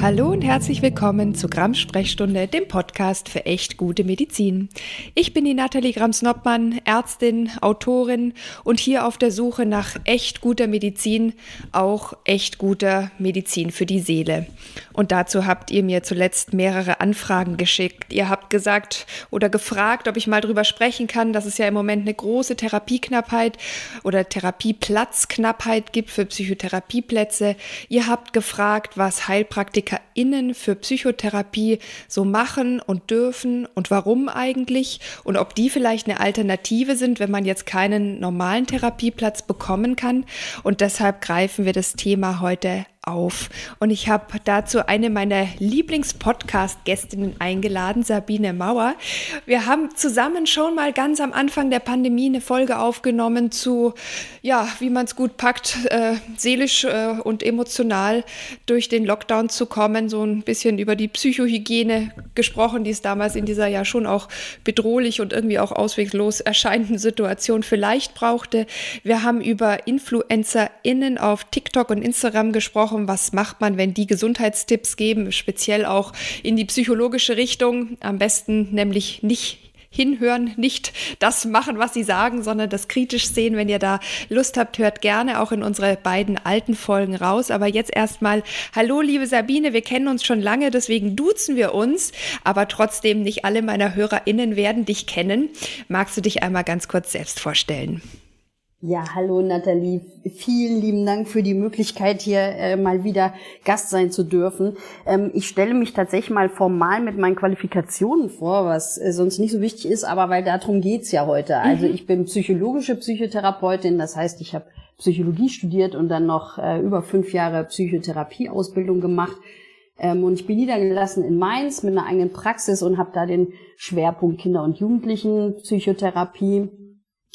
Hallo und herzlich willkommen zu Grams Sprechstunde, dem Podcast für echt gute Medizin. Ich bin die Nathalie Grams-Noppmann, Ärztin, Autorin und hier auf der Suche nach echt guter Medizin, auch echt guter Medizin für die Seele. Und dazu habt ihr mir zuletzt mehrere Anfragen geschickt. Ihr habt gesagt oder gefragt, ob ich mal drüber sprechen kann, dass es ja im Moment eine große Therapieknappheit oder Therapieplatzknappheit gibt für Psychotherapieplätze. Ihr habt gefragt, was Heilpraktiker PraktikerInnen für Psychotherapie so machen und dürfen und warum eigentlich und ob die vielleicht eine Alternative sind, wenn man jetzt keinen normalen Therapieplatz bekommen kann. Und deshalb greifen wir das Thema heute auf. Und ich habe dazu eine meiner Lieblings-Podcast-Gästinnen eingeladen, Sabine Mauer. Wir haben zusammen schon mal ganz am Anfang der Pandemie eine Folge aufgenommen zu, ja, wie man es gut packt, äh, seelisch äh, und emotional durch den Lockdown zu kommen. So ein bisschen über die Psychohygiene gesprochen, die es damals in dieser ja schon auch bedrohlich und irgendwie auch ausweglos erscheinenden Situation vielleicht brauchte. Wir haben über InfluencerInnen auf TikTok und Instagram gesprochen gesprochen, was macht man, wenn die Gesundheitstipps geben, speziell auch in die psychologische Richtung. Am besten nämlich nicht hinhören, nicht das machen, was sie sagen, sondern das kritisch sehen. Wenn ihr da Lust habt, hört gerne auch in unsere beiden alten Folgen raus. Aber jetzt erstmal, hallo liebe Sabine, wir kennen uns schon lange, deswegen duzen wir uns, aber trotzdem nicht alle meiner HörerInnen werden dich kennen. Magst du dich einmal ganz kurz selbst vorstellen? Ja, hallo Nathalie. Vielen lieben Dank für die Möglichkeit, hier äh, mal wieder Gast sein zu dürfen. Ähm, ich stelle mich tatsächlich mal formal mit meinen Qualifikationen vor, was äh, sonst nicht so wichtig ist, aber weil darum geht's ja heute. Mhm. Also ich bin psychologische Psychotherapeutin, das heißt, ich habe Psychologie studiert und dann noch äh, über fünf Jahre Psychotherapieausbildung gemacht. Ähm, und ich bin niedergelassen in Mainz mit einer eigenen Praxis und habe da den Schwerpunkt Kinder- und Jugendlichen-Psychotherapie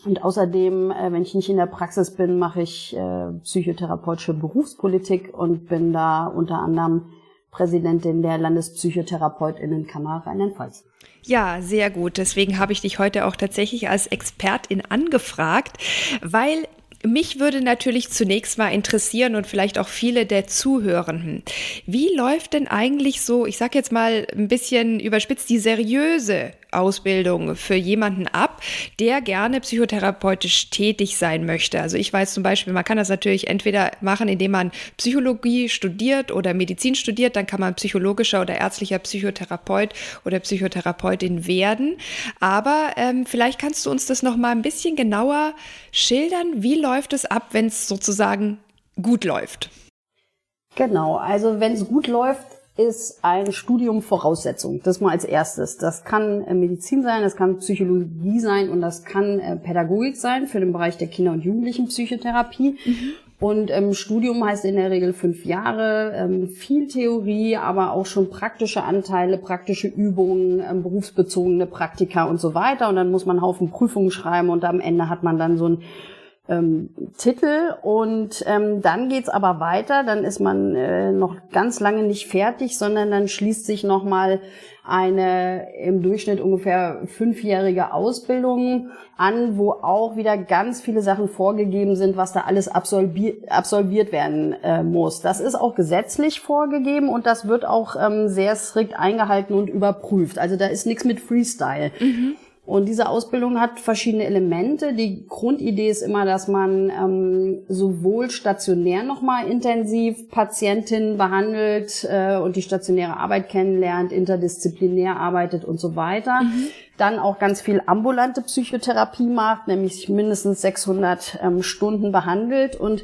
und außerdem, äh, wenn ich nicht in der Praxis bin, mache ich äh, psychotherapeutische Berufspolitik und bin da unter anderem Präsidentin der Landespsychotherapeutinnenkammer Rheinland-Pfalz. Ja, sehr gut. Deswegen habe ich dich heute auch tatsächlich als Expertin angefragt, weil mich würde natürlich zunächst mal interessieren und vielleicht auch viele der Zuhörenden. Wie läuft denn eigentlich so, ich sage jetzt mal ein bisschen überspitzt, die seriöse Ausbildung für jemanden ab, der gerne psychotherapeutisch tätig sein möchte? Also ich weiß zum Beispiel, man kann das natürlich entweder machen, indem man Psychologie studiert oder Medizin studiert, dann kann man psychologischer oder ärztlicher Psychotherapeut oder Psychotherapeutin werden. Aber ähm, vielleicht kannst du uns das noch mal ein bisschen genauer schildern. Wie läuft läuft es ab, wenn es sozusagen gut läuft? Genau, also wenn es gut läuft, ist ein Studium Voraussetzung. Das mal als erstes. Das kann äh, Medizin sein, das kann Psychologie sein und das kann äh, Pädagogik sein für den Bereich der Kinder- und Jugendlichenpsychotherapie. Mhm. Und ähm, Studium heißt in der Regel fünf Jahre, ähm, viel Theorie, aber auch schon praktische Anteile, praktische Übungen, ähm, berufsbezogene Praktika und so weiter. Und dann muss man einen Haufen Prüfungen schreiben und am Ende hat man dann so ein ähm, Titel und ähm, dann geht's aber weiter, dann ist man äh, noch ganz lange nicht fertig, sondern dann schließt sich nochmal eine im Durchschnitt ungefähr fünfjährige Ausbildung an, wo auch wieder ganz viele Sachen vorgegeben sind, was da alles absolviert, werden äh, muss. Das ist auch gesetzlich vorgegeben und das wird auch ähm, sehr strikt eingehalten und überprüft. Also da ist nichts mit Freestyle. Mhm. Und diese Ausbildung hat verschiedene Elemente. Die Grundidee ist immer, dass man ähm, sowohl stationär nochmal intensiv Patientinnen behandelt äh, und die stationäre Arbeit kennenlernt, interdisziplinär arbeitet und so weiter. Mhm. Dann auch ganz viel ambulante Psychotherapie macht, nämlich mindestens 600 ähm, Stunden behandelt und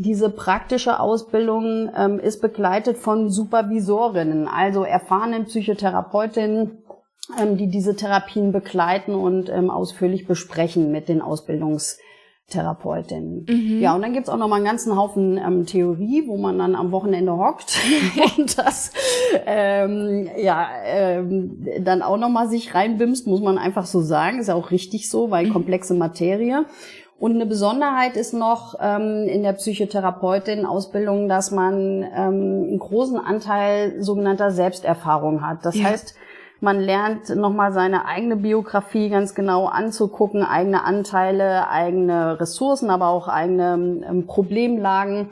diese praktische Ausbildung ähm, ist begleitet von Supervisorinnen, also erfahrenen Psychotherapeutinnen, die diese Therapien begleiten und ähm, ausführlich besprechen mit den Ausbildungstherapeutinnen. Mhm. Ja, und dann gibt's auch noch mal einen ganzen Haufen ähm, Theorie, wo man dann am Wochenende hockt und das ähm, ja ähm, dann auch noch mal sich reinbimst, muss man einfach so sagen. Ist ja auch richtig so, weil mhm. komplexe Materie. Und eine Besonderheit ist noch ähm, in der Psychotherapeutin-Ausbildung, dass man ähm, einen großen Anteil sogenannter Selbsterfahrung hat. Das ja. heißt, Man lernt nochmal seine eigene Biografie ganz genau anzugucken, eigene Anteile, eigene Ressourcen, aber auch eigene ähm, Problemlagen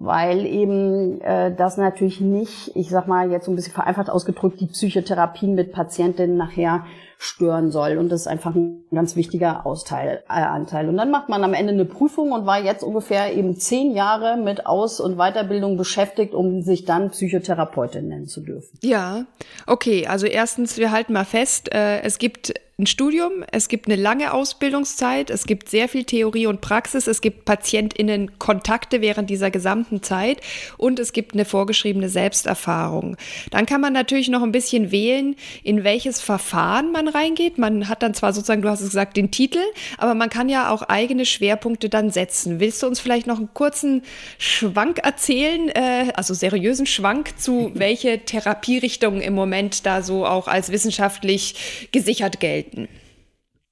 weil eben äh, das natürlich nicht, ich sag mal jetzt so ein bisschen vereinfacht ausgedrückt, die Psychotherapien mit Patientinnen nachher stören soll. Und das ist einfach ein ganz wichtiger Austeil, äh, Anteil. Und dann macht man am Ende eine Prüfung und war jetzt ungefähr eben zehn Jahre mit Aus- und Weiterbildung beschäftigt, um sich dann Psychotherapeutin nennen zu dürfen. Ja, okay. Also erstens, wir halten mal fest, äh, es gibt ein Studium, es gibt eine lange Ausbildungszeit, es gibt sehr viel Theorie und Praxis, es gibt PatientInnen Kontakte während dieser gesamten Zeit und es gibt eine vorgeschriebene Selbsterfahrung. Dann kann man natürlich noch ein bisschen wählen, in welches Verfahren man reingeht. Man hat dann zwar sozusagen, du hast es gesagt, den Titel, aber man kann ja auch eigene Schwerpunkte dann setzen. Willst du uns vielleicht noch einen kurzen Schwank erzählen, äh, also seriösen Schwank zu welche Therapierichtungen im Moment da so auch als wissenschaftlich gesichert gelten?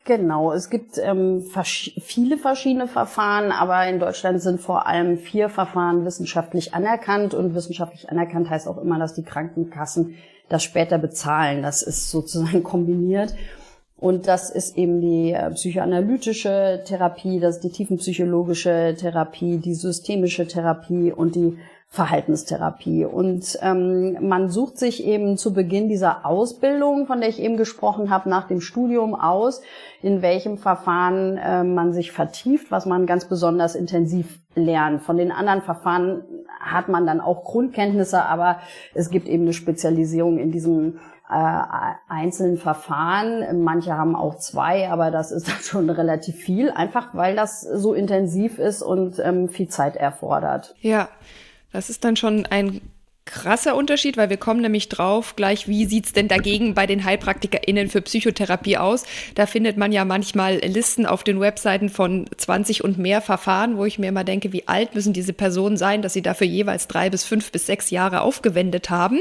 Genau, es gibt ähm, vers viele verschiedene Verfahren, aber in Deutschland sind vor allem vier Verfahren wissenschaftlich anerkannt und wissenschaftlich anerkannt heißt auch immer, dass die Krankenkassen das später bezahlen. Das ist sozusagen kombiniert. Und das ist eben die äh, psychoanalytische Therapie, das ist die tiefenpsychologische Therapie, die systemische Therapie und die Verhaltenstherapie. Und ähm, man sucht sich eben zu Beginn dieser Ausbildung, von der ich eben gesprochen habe, nach dem Studium aus, in welchem Verfahren äh, man sich vertieft, was man ganz besonders intensiv lernt. Von den anderen Verfahren hat man dann auch Grundkenntnisse, aber es gibt eben eine Spezialisierung in diesem äh, einzelnen Verfahren. Manche haben auch zwei, aber das ist dann schon relativ viel, einfach weil das so intensiv ist und ähm, viel Zeit erfordert. Ja, das ist dann schon ein krasser Unterschied, weil wir kommen nämlich drauf gleich, wie sieht's denn dagegen bei den HeilpraktikerInnen für Psychotherapie aus? Da findet man ja manchmal Listen auf den Webseiten von 20 und mehr Verfahren, wo ich mir immer denke, wie alt müssen diese Personen sein, dass sie dafür jeweils drei bis fünf bis sechs Jahre aufgewendet haben.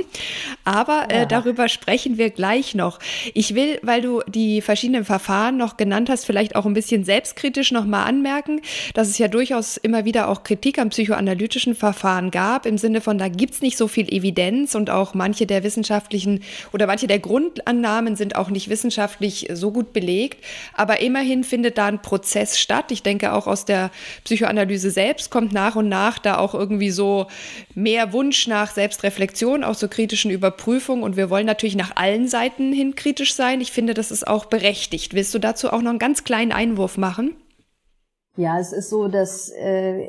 Aber äh, ja. darüber sprechen wir gleich noch. Ich will, weil du die verschiedenen Verfahren noch genannt hast, vielleicht auch ein bisschen selbstkritisch nochmal anmerken, dass es ja durchaus immer wieder auch Kritik am psychoanalytischen Verfahren gab, im Sinne von, da gibt's nicht so viel viel Evidenz und auch manche der wissenschaftlichen oder manche der Grundannahmen sind auch nicht wissenschaftlich so gut belegt. Aber immerhin findet da ein Prozess statt. Ich denke auch aus der Psychoanalyse selbst kommt nach und nach da auch irgendwie so mehr Wunsch nach Selbstreflexion, auch zur kritischen Überprüfung. Und wir wollen natürlich nach allen Seiten hin kritisch sein. Ich finde, das ist auch berechtigt. Willst du dazu auch noch einen ganz kleinen Einwurf machen? Ja, es ist so, dass äh,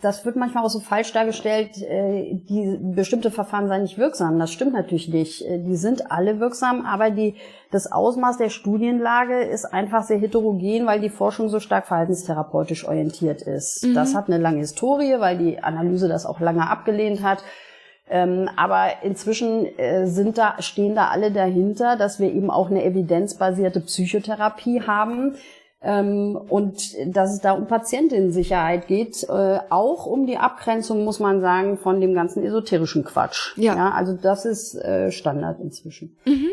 das wird manchmal auch so falsch dargestellt, äh, die bestimmte Verfahren seien nicht wirksam. Das stimmt natürlich nicht. Äh, die sind alle wirksam, aber die, das Ausmaß der Studienlage ist einfach sehr heterogen, weil die Forschung so stark verhaltenstherapeutisch orientiert ist. Mhm. Das hat eine lange Historie, weil die Analyse das auch lange abgelehnt hat. Ähm, aber inzwischen äh, sind da, stehen da alle dahinter, dass wir eben auch eine evidenzbasierte Psychotherapie haben, und dass es da um Patientinnensicherheit geht, äh, auch um die Abgrenzung, muss man sagen, von dem ganzen esoterischen Quatsch. Ja. ja also das ist äh, Standard inzwischen. Mhm.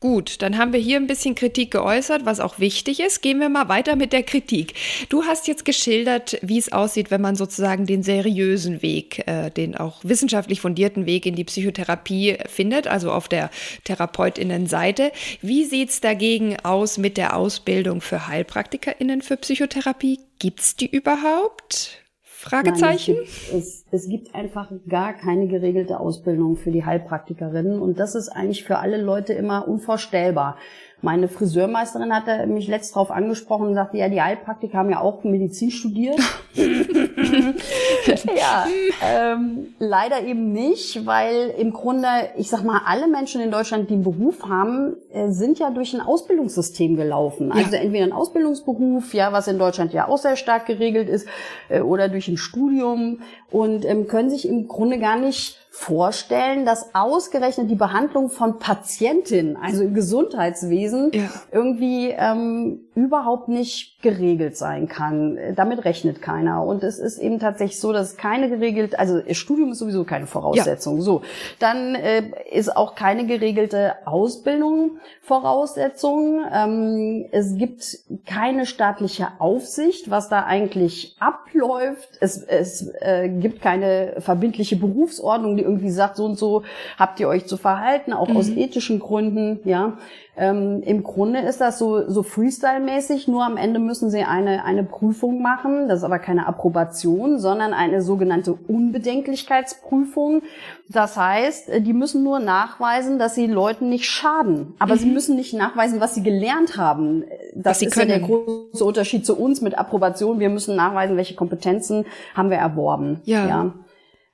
Gut, dann haben wir hier ein bisschen Kritik geäußert, was auch wichtig ist. Gehen wir mal weiter mit der Kritik. Du hast jetzt geschildert, wie es aussieht, wenn man sozusagen den seriösen Weg, äh, den auch wissenschaftlich fundierten Weg in die Psychotherapie findet, also auf der Therapeutinnenseite. Wie sieht's dagegen aus mit der Ausbildung für Heilpraktikerinnen für Psychotherapie? Gibt's die überhaupt? Fragezeichen? Nein, es, gibt, es, es, gibt einfach gar keine geregelte Ausbildung für die Heilpraktikerinnen und das ist eigentlich für alle Leute immer unvorstellbar. Meine Friseurmeisterin hatte mich letzt darauf angesprochen und sagte, ja, die Heilpraktiker haben ja auch Medizin studiert. ja, ähm, leider eben nicht, weil im Grunde, ich sag mal, alle Menschen in Deutschland, die einen Beruf haben, äh, sind ja durch ein Ausbildungssystem gelaufen. Also ja. entweder ein Ausbildungsberuf, ja, was in Deutschland ja auch sehr stark geregelt ist, äh, oder durch ein Studium und ähm, können sich im Grunde gar nicht vorstellen, dass ausgerechnet die Behandlung von Patientinnen, also im Gesundheitswesen, ja. irgendwie ähm, überhaupt nicht geregelt sein kann. Damit rechnet keiner. Und es ist eben tatsächlich so, dass keine geregelt, also Studium ist sowieso keine Voraussetzung. Ja. So, dann äh, ist auch keine geregelte Ausbildung Voraussetzung. Ähm, es gibt keine staatliche Aufsicht, was da eigentlich abläuft. Es, es äh, gibt keine verbindliche Berufsordnung die irgendwie sagt, so und so habt ihr euch zu verhalten, auch mhm. aus ethischen Gründen, ja. Ähm, Im Grunde ist das so, so Freestyle-mäßig, nur am Ende müssen sie eine, eine Prüfung machen. Das ist aber keine Approbation, sondern eine sogenannte Unbedenklichkeitsprüfung. Das heißt, die müssen nur nachweisen, dass sie Leuten nicht schaden. Aber mhm. sie müssen nicht nachweisen, was sie gelernt haben. Das ist ja der große Unterschied zu uns mit Approbation. Wir müssen nachweisen, welche Kompetenzen haben wir erworben. ja. ja.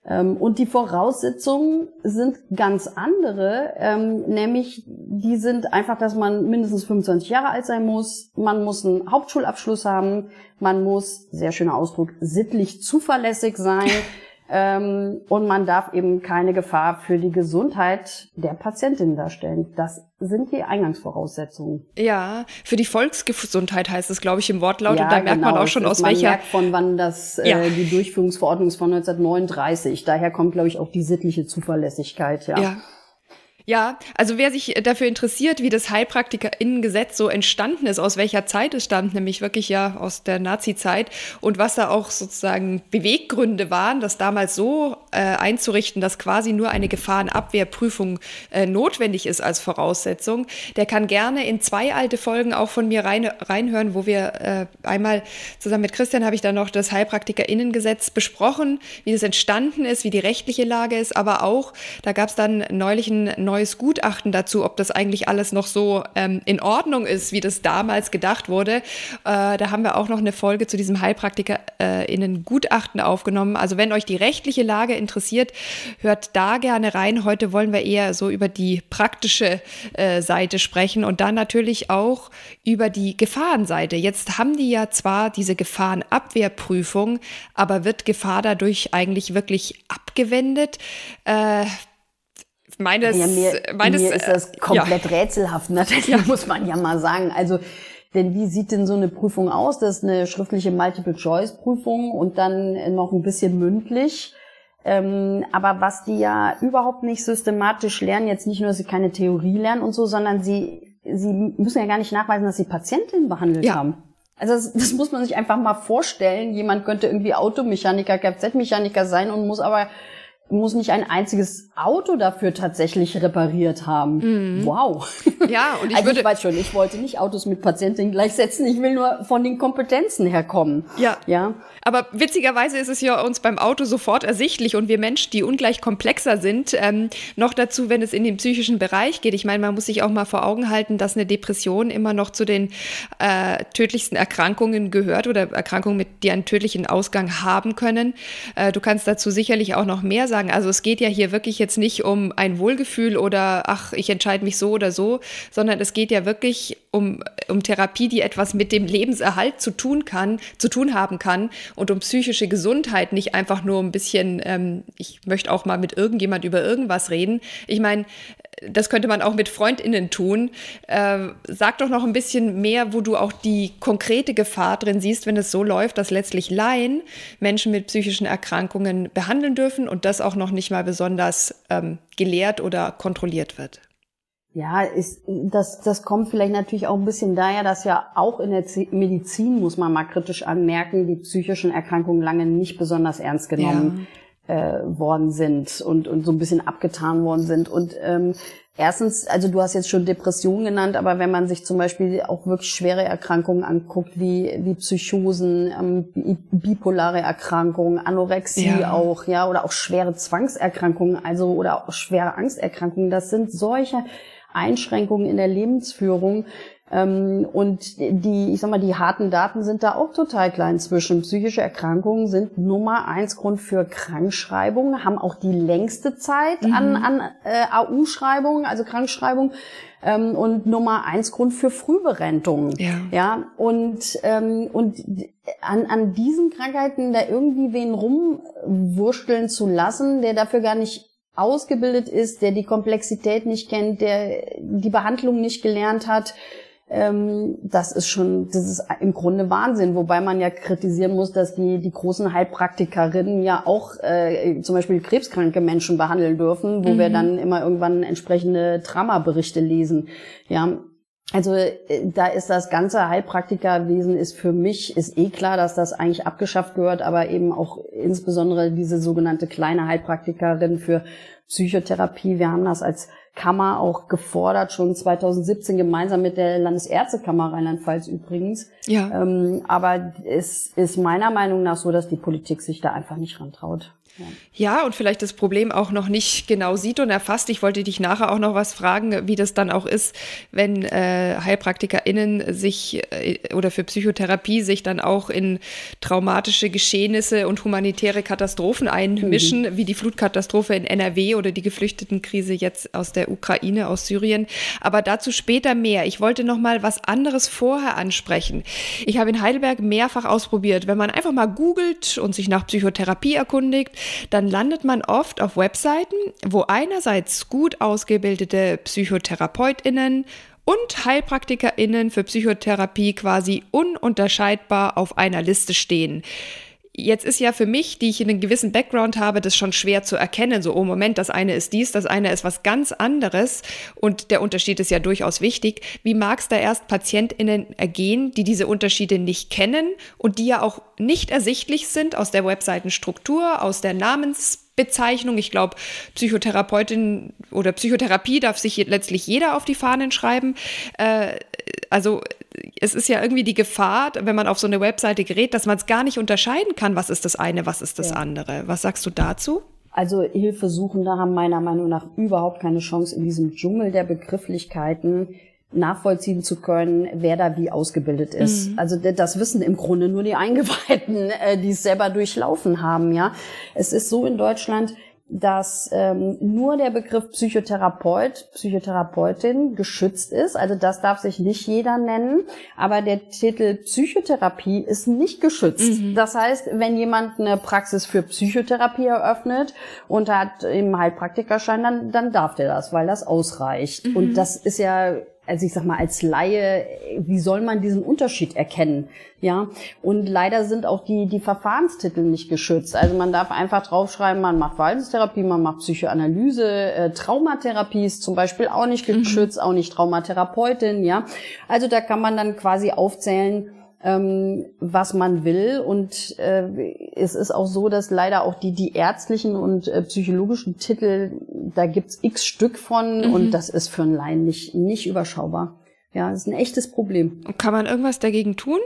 Ähm, und die Voraussetzungen sind ganz andere, ähm, nämlich die sind einfach, dass man mindestens 25 Jahre alt sein muss, man muss einen Hauptschulabschluss haben, man muss, sehr schöner Ausdruck, sittlich zuverlässig sein. Ähm, und man darf eben keine Gefahr für die Gesundheit der Patientin darstellen. Das sind die Eingangsvoraussetzungen. Ja, für die Volksgesundheit heißt es, glaube ich, im Wortlaut. Ja, und da merkt genau. man auch schon, aus man welcher... merkt von wann das, äh, ja. äh, die Durchführungsverordnung ist von 1939. Daher kommt, glaube ich, auch die sittliche Zuverlässigkeit, ja. Ja, ja, also wer sich dafür interessiert, wie das Heilpraktikerinnengesetz so entstanden ist, aus welcher Zeit es stammt, nämlich wirklich ja aus der Nazi-Zeit und was da auch sozusagen Beweggründe waren, das damals so äh, einzurichten, dass quasi nur eine Gefahrenabwehrprüfung äh, notwendig ist als Voraussetzung, der kann gerne in zwei alte Folgen auch von mir rein, reinhören, wo wir äh, einmal zusammen mit Christian habe ich dann noch das Heilpraktikerinnengesetz besprochen, wie das entstanden ist, wie die rechtliche Lage ist, aber auch, da gab es dann neulich ein neues Gutachten dazu, ob das eigentlich alles noch so ähm, in Ordnung ist, wie das damals gedacht wurde. Äh, da haben wir auch noch eine Folge zu diesem HeilpraktikerInnen äh, aufgenommen. Also wenn euch die rechtliche Lage interessiert, hört da gerne rein. Heute wollen wir eher so über die praktische äh, Seite sprechen und dann natürlich auch über die Gefahrenseite. Jetzt haben die ja zwar diese Gefahrenabwehrprüfung, aber wird Gefahr dadurch eigentlich wirklich abgewendet? Äh, meines, ja, mir, meines, mir ist das komplett ja. rätselhaft, natürlich ja. muss man ja mal sagen. Also, denn wie sieht denn so eine Prüfung aus? Das ist eine schriftliche Multiple-Choice-Prüfung und dann noch ein bisschen mündlich. Ähm, aber was die ja überhaupt nicht systematisch lernen, jetzt nicht nur, dass sie keine Theorie lernen und so, sondern sie, sie müssen ja gar nicht nachweisen, dass sie Patientinnen behandelt ja. haben. Also das, das muss man sich einfach mal vorstellen. Jemand könnte irgendwie Automechaniker, Kfz-Mechaniker sein und muss aber muss nicht ein einziges Auto dafür tatsächlich repariert haben. Mhm. Wow. Ja, und ich also würde ich weiß schon, ich wollte nicht Autos mit Patientinnen gleichsetzen, ich will nur von den Kompetenzen herkommen. Ja. Ja. Aber witzigerweise ist es ja uns beim Auto sofort ersichtlich und wir Menschen, die ungleich komplexer sind, ähm, noch dazu, wenn es in den psychischen Bereich geht. Ich meine, man muss sich auch mal vor Augen halten, dass eine Depression immer noch zu den äh, tödlichsten Erkrankungen gehört oder Erkrankungen, mit, die einen tödlichen Ausgang haben können. Äh, du kannst dazu sicherlich auch noch mehr sagen. Also es geht ja hier wirklich jetzt nicht um ein Wohlgefühl oder ach, ich entscheide mich so oder so, sondern es geht ja wirklich um, um Therapie, die etwas mit dem Lebenserhalt zu tun kann, zu tun haben kann und um psychische Gesundheit, nicht einfach nur ein bisschen, ähm, ich möchte auch mal mit irgendjemand über irgendwas reden. Ich meine, das könnte man auch mit FreundInnen tun. Äh, sag doch noch ein bisschen mehr, wo du auch die konkrete Gefahr drin siehst, wenn es so läuft, dass letztlich Laien Menschen mit psychischen Erkrankungen behandeln dürfen und das auch noch nicht mal besonders ähm, gelehrt oder kontrolliert wird. Ja, ist, das, das kommt vielleicht natürlich auch ein bisschen daher, dass ja auch in der Medizin, muss man mal kritisch anmerken, die psychischen Erkrankungen lange nicht besonders ernst genommen ja. Äh, worden sind und, und so ein bisschen abgetan worden sind. Und ähm, erstens, also du hast jetzt schon Depressionen genannt, aber wenn man sich zum Beispiel auch wirklich schwere Erkrankungen anguckt, wie, wie Psychosen, ähm, bipolare Erkrankungen, Anorexie ja. auch, ja, oder auch schwere Zwangserkrankungen, also oder auch schwere Angsterkrankungen, das sind solche Einschränkungen in der Lebensführung. Ähm, und die, ich sag mal, die harten Daten sind da auch total klein zwischen. Psychische Erkrankungen sind Nummer eins Grund für Krankschreibungen, haben auch die längste Zeit mhm. an, an äh, AU-Schreibungen, also Krankschreibungen. Ähm, und Nummer eins Grund für Frühberentung. Ja. ja und, ähm, und an, an diesen Krankheiten da irgendwie wen rumwursteln zu lassen, der dafür gar nicht ausgebildet ist, der die Komplexität nicht kennt, der die Behandlung nicht gelernt hat, das ist schon, das ist im Grunde Wahnsinn. Wobei man ja kritisieren muss, dass die, die großen Heilpraktikerinnen ja auch äh, zum Beispiel krebskranke Menschen behandeln dürfen, wo mhm. wir dann immer irgendwann entsprechende Dramaberichte lesen. Ja, Also äh, da ist das ganze Heilpraktikerwesen ist für mich ist eh klar, dass das eigentlich abgeschafft gehört, aber eben auch insbesondere diese sogenannte kleine Heilpraktikerin für Psychotherapie. Wir haben das als Kammer auch gefordert, schon 2017 gemeinsam mit der Landesärztekammer Rheinland-Pfalz übrigens. Ja. Ähm, aber es ist meiner Meinung nach so, dass die Politik sich da einfach nicht rantraut. Ja. und vielleicht das Problem auch noch nicht genau sieht und erfasst. Ich wollte dich nachher auch noch was fragen, wie das dann auch ist, wenn äh, HeilpraktikerInnen sich äh, oder für Psychotherapie sich dann auch in traumatische Geschehnisse und humanitäre Katastrophen einmischen, mhm. wie die Flutkatastrophe in NRW oder die Geflüchtetenkrise jetzt aus der Ukraine, aus Syrien. Aber dazu später mehr. Ich wollte noch mal was anderes vorher ansprechen. Ich habe in Heidelberg mehrfach ausprobiert, wenn man einfach mal googelt und sich nach Psychotherapie erkundigt, dann landet man oft auf Webseiten, wo einerseits gut ausgebildete PsychotherapeutInnen und HeilpraktikerInnen für Psychotherapie quasi ununterscheidbar auf einer Liste stehen. Jetzt ist ja für mich, die ich einen gewissen Background habe, das schon schwer zu erkennen. So, oh Moment, das eine ist dies, das eine ist was ganz anderes. Und der Unterschied ist ja durchaus wichtig. Wie mag es da erst PatientInnen ergehen, die diese Unterschiede nicht kennen und die ja auch nicht ersichtlich sind aus der Webseitenstruktur, aus der Namensbezeichnung. Ich glaube, Psychotherapeutin oder Psychotherapie darf sich letztlich jeder auf die Fahnen schreiben. Äh, also es ist ja irgendwie die Gefahr, wenn man auf so eine Webseite gerät, dass man es gar nicht unterscheiden kann, was ist das eine, was ist das ja. andere. Was sagst du dazu? Also Hilfesuchende haben meiner Meinung nach überhaupt keine Chance in diesem Dschungel der Begrifflichkeiten nachvollziehen zu können, wer da wie ausgebildet ist. Mhm. Also das wissen im Grunde nur die Eingeweihten, äh, die es selber durchlaufen haben. Ja, es ist so in Deutschland, dass ähm, nur der Begriff Psychotherapeut, Psychotherapeutin geschützt ist. Also das darf sich nicht jeder nennen, aber der Titel Psychotherapie ist nicht geschützt. Mhm. Das heißt, wenn jemand eine Praxis für Psychotherapie eröffnet und hat im Heilpraktikerschein, dann, dann darf der das, weil das ausreicht. Mhm. Und das ist ja also ich sag mal, als Laie, wie soll man diesen Unterschied erkennen? Ja, und leider sind auch die, die Verfahrenstitel nicht geschützt. Also man darf einfach draufschreiben, man macht Verhaltenstherapie, man macht Psychoanalyse, äh, Traumatherapie ist zum Beispiel auch nicht mhm. geschützt, mhm. auch nicht Traumatherapeutin, ja. Also da kann man dann quasi aufzählen, ähm, was man will. Und äh, es ist auch so, dass leider auch die, die ärztlichen und äh, psychologischen Titel, da gibt's x Stück von mhm. und das ist für einen Laien nicht, nicht überschaubar. Ja, das ist ein echtes Problem. Kann man irgendwas dagegen tun?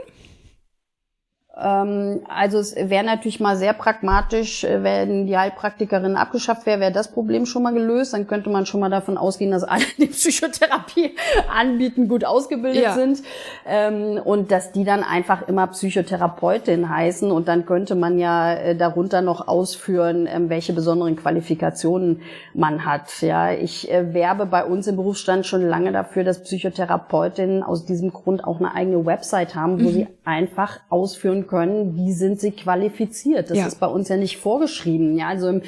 Ähm, also es wäre natürlich mal sehr pragmatisch, äh, wenn die Heilpraktikerin abgeschafft wäre, wäre das Problem schon mal gelöst. Dann könnte man schon mal davon ausgehen, dass alle, die Psychotherapie anbieten, gut ausgebildet ja. sind ähm, und dass die dann einfach immer Psychotherapeutin heißen und dann könnte man ja äh, darunter noch ausführen, ähm, welche besonderen Qualifikationen man hat. Ja, ich äh, werbe bei uns im Berufsstand schon lange dafür, dass Psychotherapeutinnen aus diesem Grund auch eine eigene Website haben, wo mhm. sie einfach ausführen können, wie sind sie qualifiziert. Das ja. ist bei uns ja nicht vorgeschrieben. Ja, also im,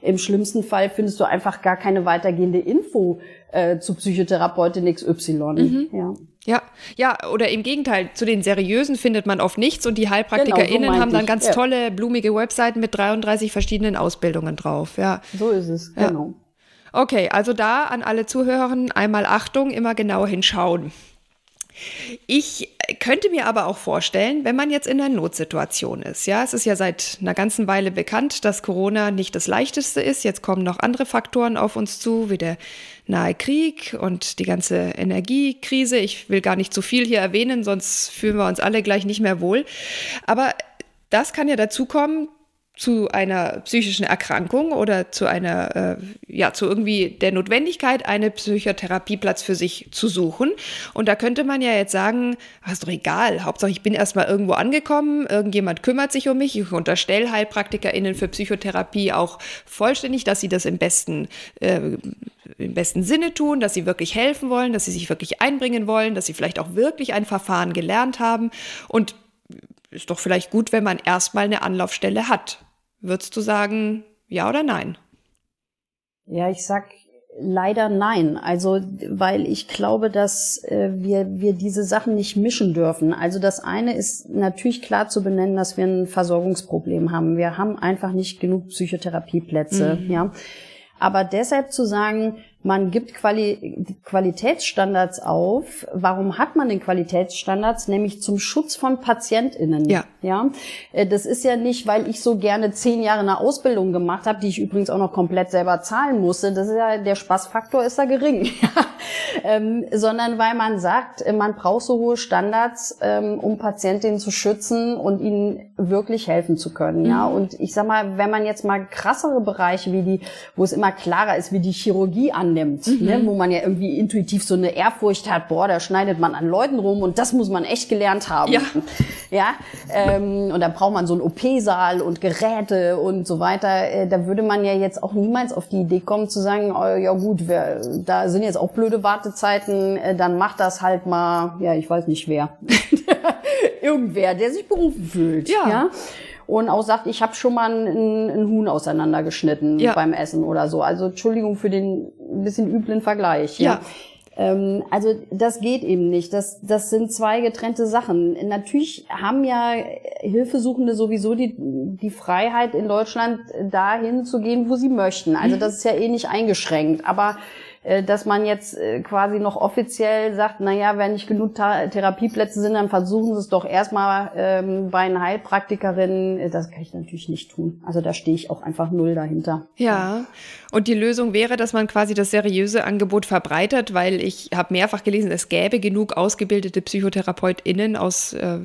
im schlimmsten Fall findest du einfach gar keine weitergehende Info äh, zu Psychotherapeutin XY. Mhm. Ja. Ja, ja, oder im Gegenteil, zu den seriösen findet man oft nichts und die HeilpraktikerInnen genau, so haben dann ich. ganz ja. tolle, blumige Webseiten mit 33 verschiedenen Ausbildungen drauf. Ja. So ist es, ja. genau. Okay, also da an alle Zuhörerinnen einmal Achtung, immer genau hinschauen. Ich könnte mir aber auch vorstellen, wenn man jetzt in einer Notsituation ist. Ja, es ist ja seit einer ganzen Weile bekannt, dass Corona nicht das leichteste ist. Jetzt kommen noch andere Faktoren auf uns zu, wie der nahe Krieg und die ganze Energiekrise. Ich will gar nicht zu viel hier erwähnen, sonst fühlen wir uns alle gleich nicht mehr wohl. Aber das kann ja dazu kommen, zu einer psychischen Erkrankung oder zu einer, äh, ja, zu irgendwie der Notwendigkeit, einen Psychotherapieplatz für sich zu suchen. Und da könnte man ja jetzt sagen, ach, ist doch egal, Hauptsache ich bin erstmal irgendwo angekommen, irgendjemand kümmert sich um mich. Ich unterstelle HeilpraktikerInnen für Psychotherapie auch vollständig, dass sie das im besten, äh, im besten Sinne tun, dass sie wirklich helfen wollen, dass sie sich wirklich einbringen wollen, dass sie vielleicht auch wirklich ein Verfahren gelernt haben. Und ist doch vielleicht gut, wenn man erstmal eine Anlaufstelle hat. Würdest du sagen, ja oder nein? Ja, ich sag leider nein. Also, weil ich glaube, dass äh, wir, wir diese Sachen nicht mischen dürfen. Also das eine ist natürlich klar zu benennen, dass wir ein Versorgungsproblem haben. Wir haben einfach nicht genug Psychotherapieplätze, mhm. ja. Aber deshalb zu sagen, man gibt Quali Qualitätsstandards auf. Warum hat man den Qualitätsstandards? Nämlich zum Schutz von PatientInnen. Ja. ja. Äh, das ist ja nicht, weil ich so gerne zehn Jahre eine Ausbildung gemacht habe, die ich übrigens auch noch komplett selber zahlen musste. Das ist ja, der Spaßfaktor ist da gering. ähm, sondern weil man sagt, äh, man braucht so hohe Standards, ähm, um Patientinnen zu schützen und ihnen wirklich helfen zu können. Mhm. Ja. Und ich sag mal, wenn man jetzt mal krassere Bereiche wie die, wo es immer klarer ist, wie die Chirurgie annimmt, mhm. ne, wo man ja irgendwie intuitiv so eine Ehrfurcht hat, boah, da schneidet man an Leuten rum und das muss man echt gelernt haben. Ja. ja ähm, und da braucht man so einen OP-Saal und Geräte und so weiter. Äh, da würde man ja jetzt auch niemals auf die Idee kommen zu sagen, oh, ja gut, wir, da sind jetzt auch blöde Wartezeiten, äh, dann macht das halt mal, ja, ich weiß nicht wer. Irgendwer, der sich berufen fühlt. ja? ja? Und auch sagt, ich habe schon mal ein, ein Huhn auseinandergeschnitten ja. beim Essen oder so. Also Entschuldigung für den ein bisschen üblen Vergleich. Ja. ja. Ähm, also das geht eben nicht. Das, das sind zwei getrennte Sachen. Natürlich haben ja Hilfesuchende sowieso die, die Freiheit in Deutschland dahin zu gehen, wo sie möchten. Also mhm. das ist ja eh nicht eingeschränkt. Aber dass man jetzt äh, quasi noch offiziell sagt, na ja, wenn nicht genug Therapieplätze sind, dann versuchen Sie es doch erstmal ähm, bei einer Heilpraktikerin. Äh, das kann ich natürlich nicht tun. Also da stehe ich auch einfach null dahinter. Ja, und die Lösung wäre, dass man quasi das seriöse Angebot verbreitert, weil ich habe mehrfach gelesen, es gäbe genug ausgebildete PsychotherapeutInnen aus äh,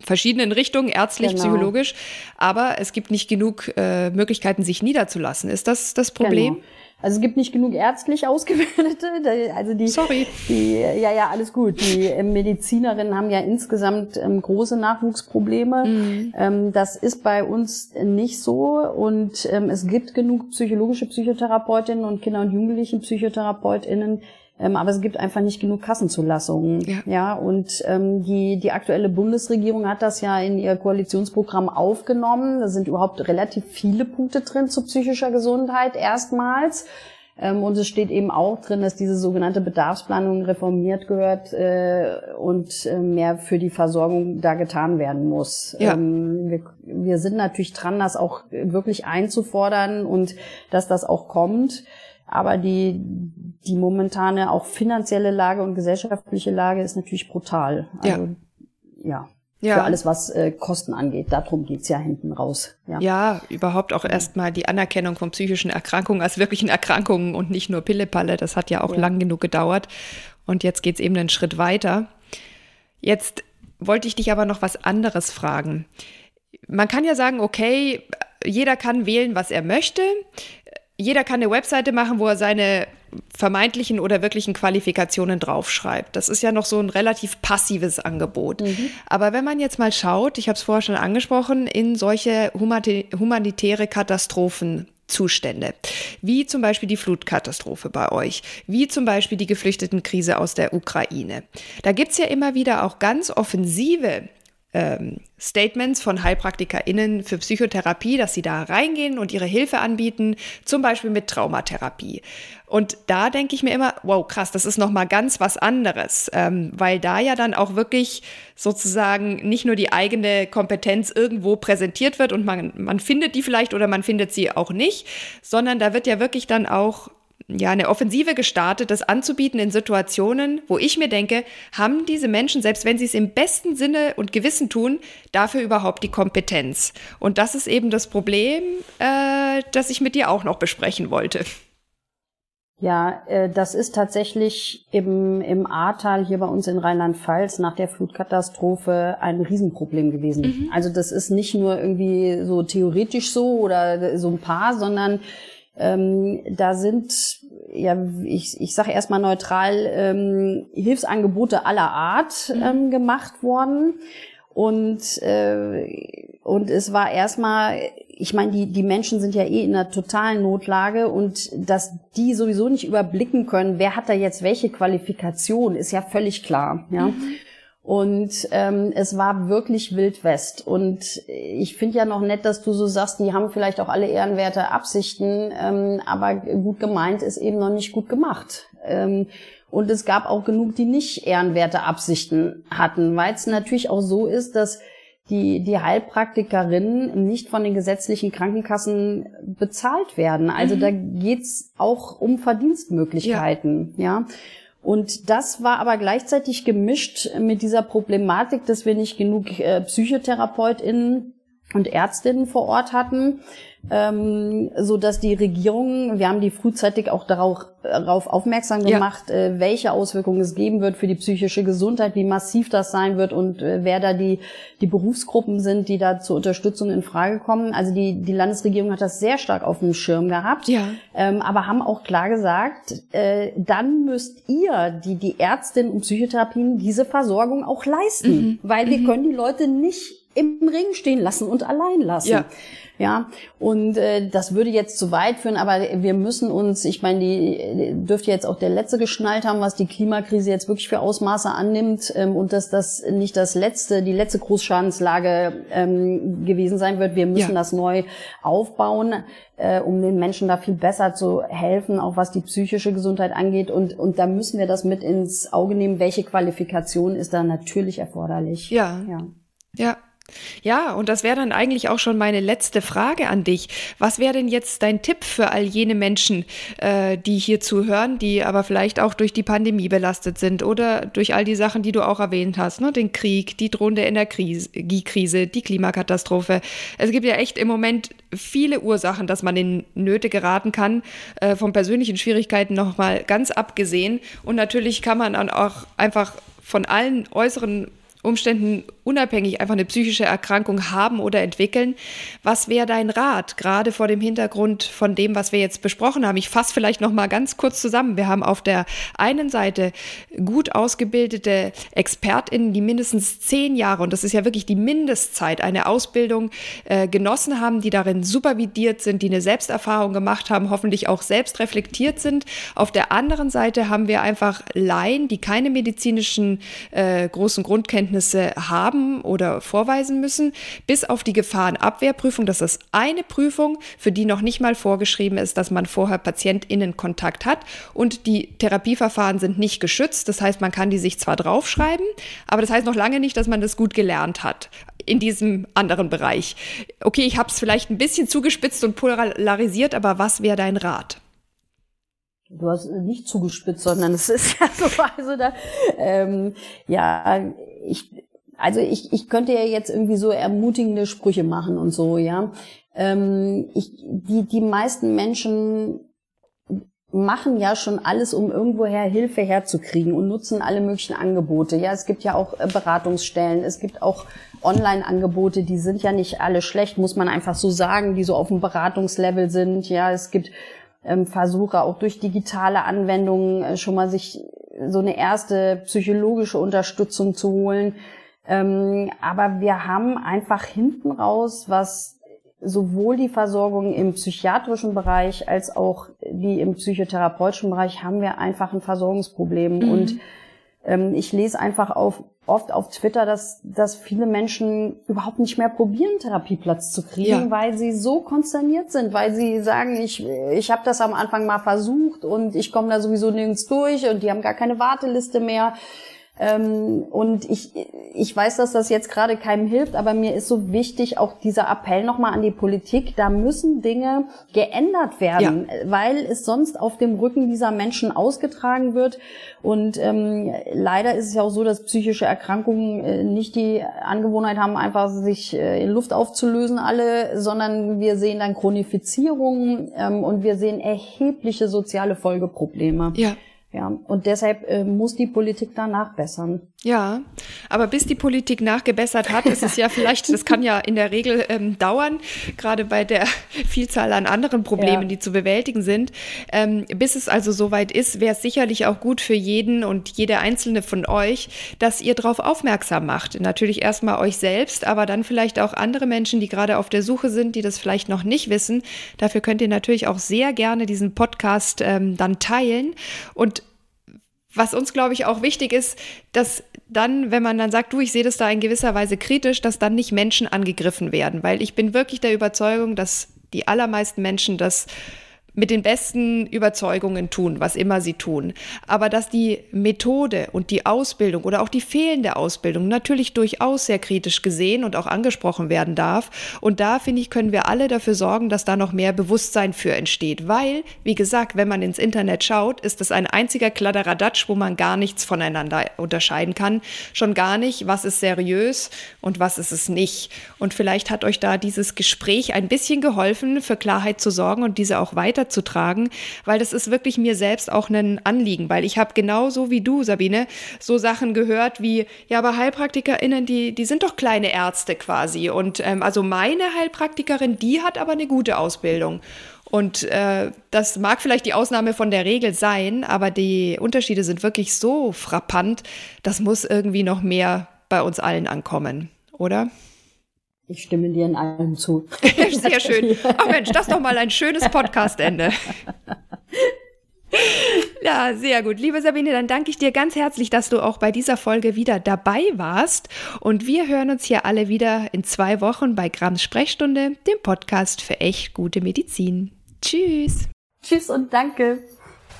verschiedenen Richtungen, ärztlich, genau. psychologisch, aber es gibt nicht genug äh, Möglichkeiten, sich niederzulassen. Ist das das Problem? Genau. Also es gibt nicht genug ärztlich Ausgebildete. Also die, Sorry. Die, ja, ja, alles gut. Die ähm, Medizinerinnen haben ja insgesamt ähm, große Nachwuchsprobleme. Mhm. Ähm, das ist bei uns nicht so. Und ähm, es gibt genug psychologische Psychotherapeutinnen und Kinder- und Jugendlichen Psychotherapeutinnen, ähm, aber es gibt einfach nicht genug Kassenzulassungen. Ja. ja und ähm, die, die aktuelle Bundesregierung hat das ja in ihr Koalitionsprogramm aufgenommen. Da sind überhaupt relativ viele Punkte drin zu psychischer Gesundheit erstmals. Ähm, und es steht eben auch drin, dass diese sogenannte Bedarfsplanung reformiert gehört äh, und äh, mehr für die Versorgung da getan werden muss. Ja. Ähm, wir, wir sind natürlich dran, das auch wirklich einzufordern und dass das auch kommt. Aber die, die momentane auch finanzielle Lage und gesellschaftliche Lage ist natürlich brutal. Also, ja. ja. Für alles, was äh, Kosten angeht. Darum geht's ja hinten raus. Ja, ja überhaupt auch erstmal die Anerkennung von psychischen Erkrankungen als wirklichen Erkrankungen und nicht nur Pillepalle. Das hat ja auch ja. lang genug gedauert. Und jetzt geht's eben einen Schritt weiter. Jetzt wollte ich dich aber noch was anderes fragen. Man kann ja sagen, okay, jeder kann wählen, was er möchte jeder kann eine Webseite machen, wo er seine vermeintlichen oder wirklichen Qualifikationen draufschreibt. Das ist ja noch so ein relativ passives Angebot. Mhm. Aber wenn man jetzt mal schaut, ich habe es vorher schon angesprochen, in solche humanitäre Katastrophenzustände, wie zum Beispiel die Flutkatastrophe bei euch, wie zum Beispiel die Geflüchtetenkrise aus der Ukraine. Da gibt es ja immer wieder auch ganz offensive ähm, Statements von HeilpraktikerInnen für Psychotherapie, dass sie da reingehen und ihre Hilfe anbieten, zum Beispiel mit Traumatherapie. Und da denke ich mir immer, wow, krass, das ist nochmal ganz was anderes, ähm, weil da ja dann auch wirklich sozusagen nicht nur die eigene Kompetenz irgendwo präsentiert wird und man, man findet die vielleicht oder man findet sie auch nicht, sondern da wird ja wirklich dann auch ja, eine Offensive gestartet, das anzubieten in Situationen, wo ich mir denke, haben diese Menschen, selbst wenn sie es im besten Sinne und Gewissen tun, dafür überhaupt die Kompetenz? Und das ist eben das Problem, äh, das ich mit dir auch noch besprechen wollte. Ja, äh, das ist tatsächlich im, im Ahrtal hier bei uns in Rheinland-Pfalz nach der Flutkatastrophe ein Riesenproblem gewesen. Mhm. Also das ist nicht nur irgendwie so theoretisch so oder so ein paar, sondern ähm, da sind, ja, ich, ich sage erstmal neutral, ähm, Hilfsangebote aller Art mhm. ähm, gemacht worden. Und, äh, und es war erstmal, ich meine, die, die Menschen sind ja eh in einer totalen Notlage und dass die sowieso nicht überblicken können, wer hat da jetzt welche Qualifikation, ist ja völlig klar. Ja. Mhm. Und ähm, es war wirklich Wildwest. Und ich finde ja noch nett, dass du so sagst, die haben vielleicht auch alle ehrenwerte Absichten, ähm, aber gut gemeint ist eben noch nicht gut gemacht. Ähm, und es gab auch genug, die nicht ehrenwerte Absichten hatten, weil es natürlich auch so ist, dass die, die Heilpraktikerinnen nicht von den gesetzlichen Krankenkassen bezahlt werden. Also mhm. da geht's auch um Verdienstmöglichkeiten, ja. ja. Und das war aber gleichzeitig gemischt mit dieser Problematik, dass wir nicht genug äh, PsychotherapeutInnen und Ärztinnen vor Ort hatten ähm, so dass die Regierung, wir haben die frühzeitig auch darauf, darauf aufmerksam gemacht, ja. äh, welche Auswirkungen es geben wird für die psychische Gesundheit, wie massiv das sein wird und äh, wer da die die Berufsgruppen sind, die da zur Unterstützung in Frage kommen. Also die die Landesregierung hat das sehr stark auf dem Schirm gehabt, ja. ähm, aber haben auch klar gesagt, äh, dann müsst ihr die die Ärztinnen und Psychotherapien diese Versorgung auch leisten, mhm. weil wir mhm. können die Leute nicht im Ring stehen lassen und allein lassen. Ja. Ja, und äh, das würde jetzt zu weit führen, aber wir müssen uns, ich meine, die dürfte jetzt auch der letzte geschnallt haben, was die Klimakrise jetzt wirklich für Ausmaße annimmt ähm, und dass das nicht das letzte, die letzte Großschadenslage ähm, gewesen sein wird. Wir müssen ja. das neu aufbauen, äh, um den Menschen da viel besser zu helfen, auch was die psychische Gesundheit angeht. Und, und da müssen wir das mit ins Auge nehmen. Welche Qualifikation ist da natürlich erforderlich? Ja. Ja. ja. Ja, und das wäre dann eigentlich auch schon meine letzte Frage an dich. Was wäre denn jetzt dein Tipp für all jene Menschen, äh, die hier zuhören, die aber vielleicht auch durch die Pandemie belastet sind oder durch all die Sachen, die du auch erwähnt hast, ne? den Krieg, die drohende Energiekrise, die Klimakatastrophe. Es gibt ja echt im Moment viele Ursachen, dass man in Nöte geraten kann, äh, von persönlichen Schwierigkeiten nochmal ganz abgesehen. Und natürlich kann man dann auch einfach von allen äußeren Umständen unabhängig einfach eine psychische Erkrankung haben oder entwickeln. Was wäre dein Rat, gerade vor dem Hintergrund von dem, was wir jetzt besprochen haben? Ich fasse vielleicht noch mal ganz kurz zusammen. Wir haben auf der einen Seite gut ausgebildete ExpertInnen, die mindestens zehn Jahre, und das ist ja wirklich die Mindestzeit, eine Ausbildung äh, genossen haben, die darin supervidiert sind, die eine Selbsterfahrung gemacht haben, hoffentlich auch selbst reflektiert sind. Auf der anderen Seite haben wir einfach Laien, die keine medizinischen äh, großen Grundkenntnisse haben haben oder vorweisen müssen, bis auf die Gefahrenabwehrprüfung. Das ist eine Prüfung, für die noch nicht mal vorgeschrieben ist, dass man vorher PatientInnenkontakt hat. Und die Therapieverfahren sind nicht geschützt. Das heißt, man kann die sich zwar draufschreiben, aber das heißt noch lange nicht, dass man das gut gelernt hat in diesem anderen Bereich. Okay, ich habe es vielleicht ein bisschen zugespitzt und polarisiert, aber was wäre dein Rat? Du hast nicht zugespitzt, sondern es ist ja so, also da, ähm, ja, ich, also ich, ich könnte ja jetzt irgendwie so ermutigende Sprüche machen und so, ja. Ähm, ich, die, die meisten Menschen machen ja schon alles, um irgendwoher Hilfe herzukriegen und nutzen alle möglichen Angebote. Ja, es gibt ja auch äh, Beratungsstellen, es gibt auch Online-Angebote, die sind ja nicht alle schlecht, muss man einfach so sagen, die so auf dem Beratungslevel sind. Ja, es gibt ähm, Versuche auch durch digitale Anwendungen äh, schon mal sich so eine erste psychologische Unterstützung zu holen. Ähm, aber wir haben einfach hinten raus, was sowohl die Versorgung im psychiatrischen Bereich als auch die im psychotherapeutischen Bereich haben wir einfach ein Versorgungsproblem. Mhm. Und ich lese einfach auf, oft auf Twitter, dass, dass viele Menschen überhaupt nicht mehr probieren, Therapieplatz zu kriegen, ja. weil sie so konsterniert sind, weil sie sagen, ich, ich habe das am Anfang mal versucht und ich komme da sowieso nirgends durch und die haben gar keine Warteliste mehr. Ähm, und ich, ich weiß, dass das jetzt gerade keinem hilft, aber mir ist so wichtig, auch dieser Appell nochmal an die Politik, da müssen Dinge geändert werden, ja. weil es sonst auf dem Rücken dieser Menschen ausgetragen wird. Und ähm, leider ist es ja auch so, dass psychische Erkrankungen äh, nicht die Angewohnheit haben, einfach sich äh, in Luft aufzulösen alle, sondern wir sehen dann Chronifizierungen ähm, und wir sehen erhebliche soziale Folgeprobleme. Ja. Ja, und deshalb äh, muss die Politik da nachbessern. Ja, aber bis die Politik nachgebessert hat, ist es ja vielleicht, das kann ja in der Regel ähm, dauern, gerade bei der Vielzahl an anderen Problemen, ja. die zu bewältigen sind. Ähm, bis es also soweit ist, wäre es sicherlich auch gut für jeden und jede einzelne von euch, dass ihr darauf aufmerksam macht. Natürlich erstmal euch selbst, aber dann vielleicht auch andere Menschen, die gerade auf der Suche sind, die das vielleicht noch nicht wissen. Dafür könnt ihr natürlich auch sehr gerne diesen Podcast ähm, dann teilen und was uns, glaube ich, auch wichtig ist, dass dann, wenn man dann sagt, du, ich sehe das da in gewisser Weise kritisch, dass dann nicht Menschen angegriffen werden, weil ich bin wirklich der Überzeugung, dass die allermeisten Menschen das mit den besten Überzeugungen tun, was immer sie tun. Aber dass die Methode und die Ausbildung oder auch die fehlende Ausbildung natürlich durchaus sehr kritisch gesehen und auch angesprochen werden darf. Und da, finde ich, können wir alle dafür sorgen, dass da noch mehr Bewusstsein für entsteht. Weil, wie gesagt, wenn man ins Internet schaut, ist es ein einziger Kladderadatsch, wo man gar nichts voneinander unterscheiden kann. Schon gar nicht, was ist seriös und was ist es nicht. Und vielleicht hat euch da dieses Gespräch ein bisschen geholfen, für Klarheit zu sorgen und diese auch weiter weiterzutragen, weil das ist wirklich mir selbst auch ein Anliegen, weil ich habe genauso wie du, Sabine, so Sachen gehört wie, ja, aber HeilpraktikerInnen, die, die sind doch kleine Ärzte quasi. Und ähm, also meine Heilpraktikerin, die hat aber eine gute Ausbildung. Und äh, das mag vielleicht die Ausnahme von der Regel sein, aber die Unterschiede sind wirklich so frappant, das muss irgendwie noch mehr bei uns allen ankommen, oder? Ich stimme dir in allem zu. Sehr schön. Ach Mensch, das ist doch mal ein schönes Podcast-Ende. Ja, sehr gut. Liebe Sabine, dann danke ich dir ganz herzlich, dass du auch bei dieser Folge wieder dabei warst. Und wir hören uns hier alle wieder in zwei Wochen bei Grams Sprechstunde, dem Podcast für echt gute Medizin. Tschüss. Tschüss und danke.